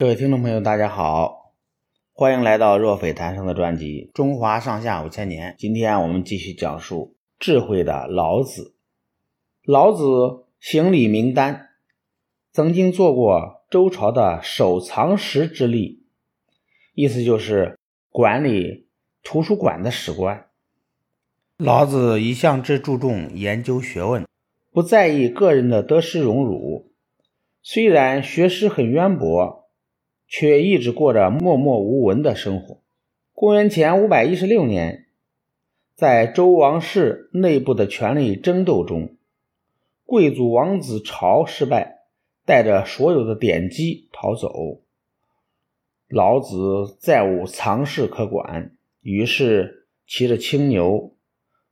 各位听众朋友，大家好，欢迎来到若斐谈生的专辑《中华上下五千年》。今天我们继续讲述智慧的老子。老子行礼明丹，曾经做过周朝的守藏室之吏，意思就是管理图书馆的史官。老子一向只注重研究学问，不在意个人的得失荣辱。虽然学识很渊博。却一直过着默默无闻的生活。公元前五百一十六年，在周王室内部的权力争斗中，贵族王子朝失败，带着所有的典籍逃走。老子再无藏室可管，于是骑着青牛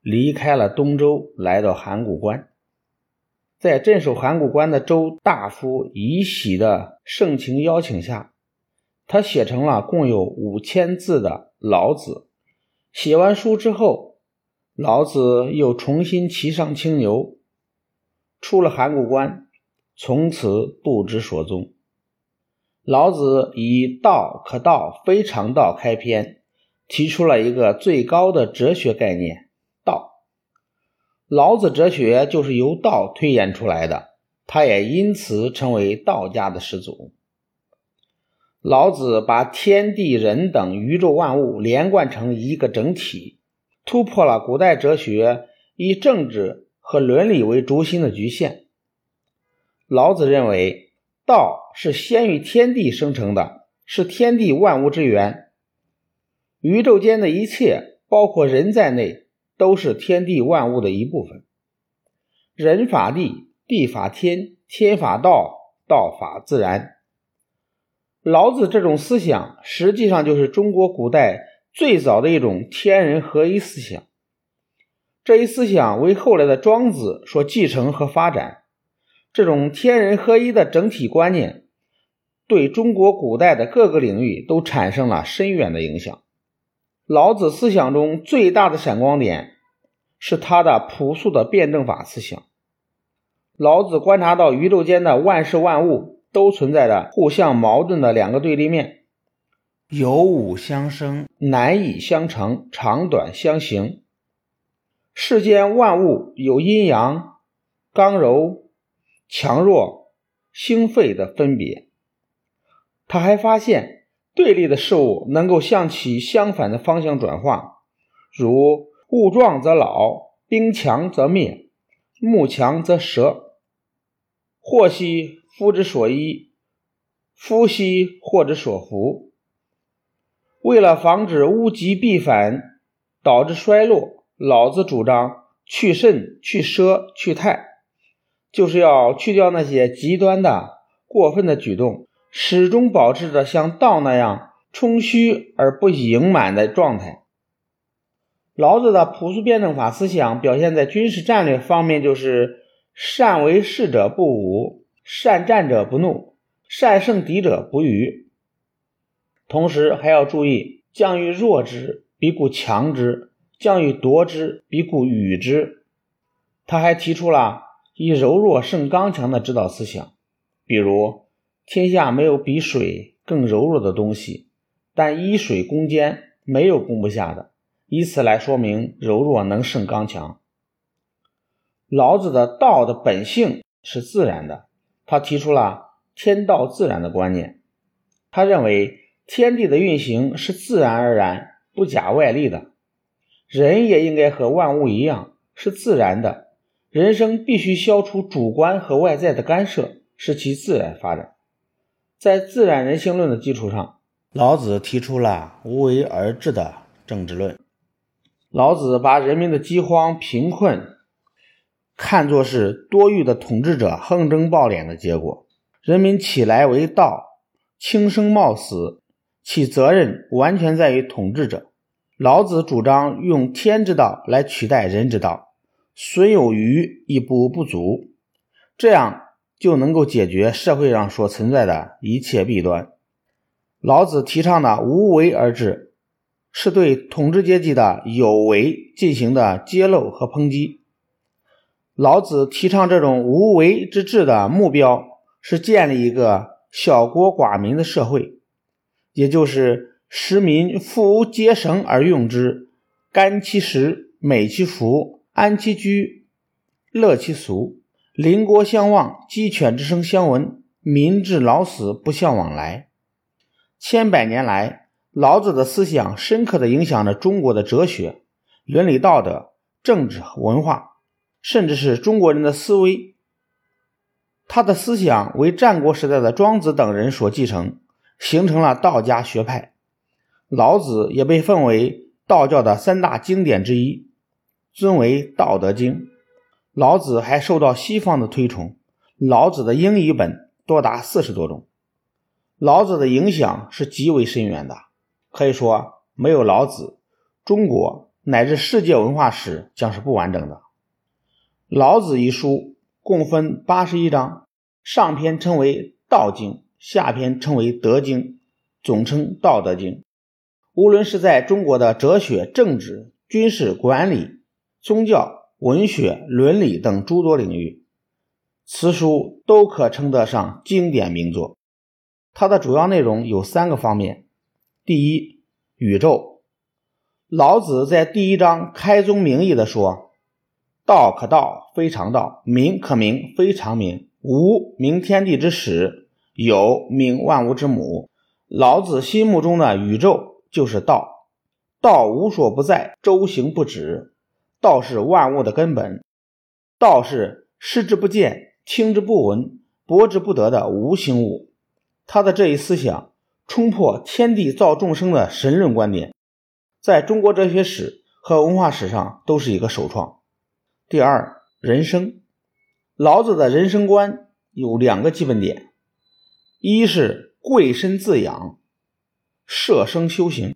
离开了东周，来到函谷关。在镇守函谷关的周大夫尹喜的盛情邀请下。他写成了共有五千字的《老子》。写完书之后，老子又重新骑上青牛，出了函谷关，从此不知所踪。老子以“道可道，非常道”开篇，提出了一个最高的哲学概念——道。老子哲学就是由道推演出来的，他也因此成为道家的始祖。老子把天地人等宇宙万物连贯成一个整体，突破了古代哲学以政治和伦理为中心的局限。老子认为，道是先于天地生成的，是天地万物之源。宇宙间的一切，包括人在内，都是天地万物的一部分。人法地，地法天，天法道，道法自然。老子这种思想，实际上就是中国古代最早的一种天人合一思想。这一思想为后来的庄子所继承和发展。这种天人合一的整体观念，对中国古代的各个领域都产生了深远的影响。老子思想中最大的闪光点，是他的朴素的辩证法思想。老子观察到宇宙间的万事万物。都存在着互相矛盾的两个对立面，有五相生，难以相成，长短相形。世间万物有阴阳、刚柔、强弱、兴废的分别。他还发现，对立的事物能够向其相反的方向转化，如物壮则老，兵强则灭，木强则折，或兮。夫之所依，夫兮祸之所伏。为了防止物极必反，导致衰落，老子主张去甚、去奢、去泰，就是要去掉那些极端的、过分的举动，始终保持着像道那样充虚而不盈满的状态。老子的朴素辩证法思想表现在军事战略方面，就是善为士者不武。善战者不怒，善胜敌者不愚。同时还要注意，将欲弱之，必固强之；将欲夺之，必固与之。他还提出了以柔弱胜刚强的指导思想，比如天下没有比水更柔弱的东西，但以水攻坚，没有攻不下的。以此来说明柔弱能胜刚强。老子的道的本性是自然的。他提出了天道自然的观念，他认为天地的运行是自然而然、不假外力的，人也应该和万物一样是自然的，人生必须消除主观和外在的干涉，使其自然发展。在自然人性论的基础上，老子提出了无为而治的政治论。老子把人民的饥荒、贫困。看作是多欲的统治者横征暴敛的结果，人民起来为道，轻生冒死，其责任完全在于统治者。老子主张用天之道来取代人之道，损有余以补不足，这样就能够解决社会上所存在的一切弊端。老子提倡的无为而治，是对统治阶级的有为进行的揭露和抨击。老子提倡这种无为之治的目标是建立一个小国寡民的社会，也就是使民富无节省而用之，甘其食，美其服，安其居，乐其俗。邻国相望，鸡犬之声相闻，民至老死不相往来。千百年来，老子的思想深刻地影响着中国的哲学、伦理道德、政治和文化，甚至是中国人的思维。他的思想为战国时代的庄子等人所继承，形成了道家学派。老子也被奉为道教的三大经典之一，尊为《道德经》。老子还受到西方的推崇，老子的英语本多达四十多种。老子的影响是极为深远的，可以说没有老子，中国乃至世界文化史将是不完整的。《老子》一书。共分八十一章，上篇称为《道经》，下篇称为《德经》，总称《道德经》。无论是在中国的哲学、政治、军事、管理、宗教、文学、伦理等诸多领域，此书都可称得上经典名作。它的主要内容有三个方面：第一，宇宙。老子在第一章开宗明义地说。道可道，非常道；名可名，非常名。无名，天地之始；有名，万物之母。老子心目中的宇宙就是道，道无所不在，周行不止。道是万物的根本，道是视之不见、听之不闻、博之不得的无形物。他的这一思想冲破天地造众生的神论观点，在中国哲学史和文化史上都是一个首创。第二，人生，老子的人生观有两个基本点：一是贵身自养，舍生修行；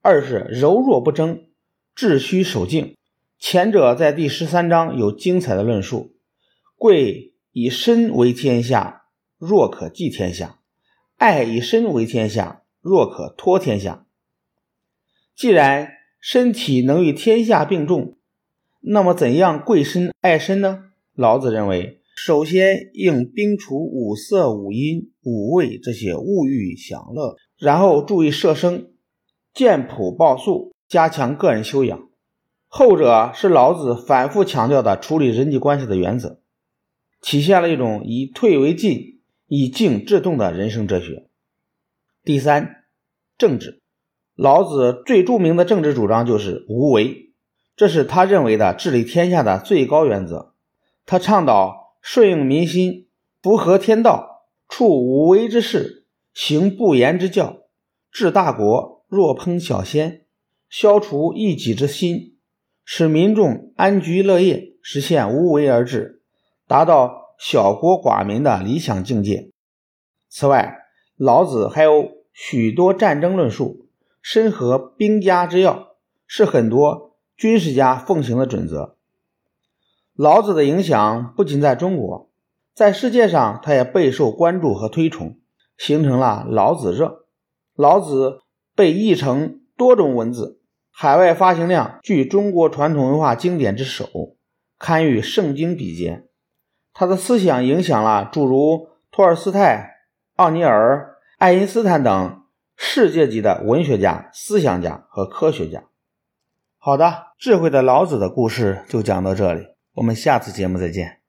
二是柔弱不争，致虚守静。前者在第十三章有精彩的论述。贵以身为天下，若可寄天下；爱以身为天下，若可托天下。既然身体能与天下并重，那么，怎样贵身爱身呢？老子认为，首先应摒除五色、五音、五味这些物欲享乐，然后注意摄生、见朴报素，加强个人修养。后者是老子反复强调的处理人际关系的原则，体现了一种以退为进、以静制动的人生哲学。第三，政治，老子最著名的政治主张就是无为。这是他认为的治理天下的最高原则。他倡导顺应民心，不合天道，处无为之事，行不言之教，治大国若烹小鲜，消除异己之心，使民众安居乐业，实现无为而治，达到小国寡民的理想境界。此外，老子还有许多战争论述，深合兵家之要，是很多。军事家奉行的准则。老子的影响不仅在中国，在世界上他也备受关注和推崇，形成了老子热。老子被译成多种文字，海外发行量居中国传统文化经典之首，堪与圣经比肩。他的思想影响了诸如托尔斯泰、奥尼尔、爱因斯坦等世界级的文学家、思想家和科学家。好的，智慧的老子的故事就讲到这里，我们下次节目再见。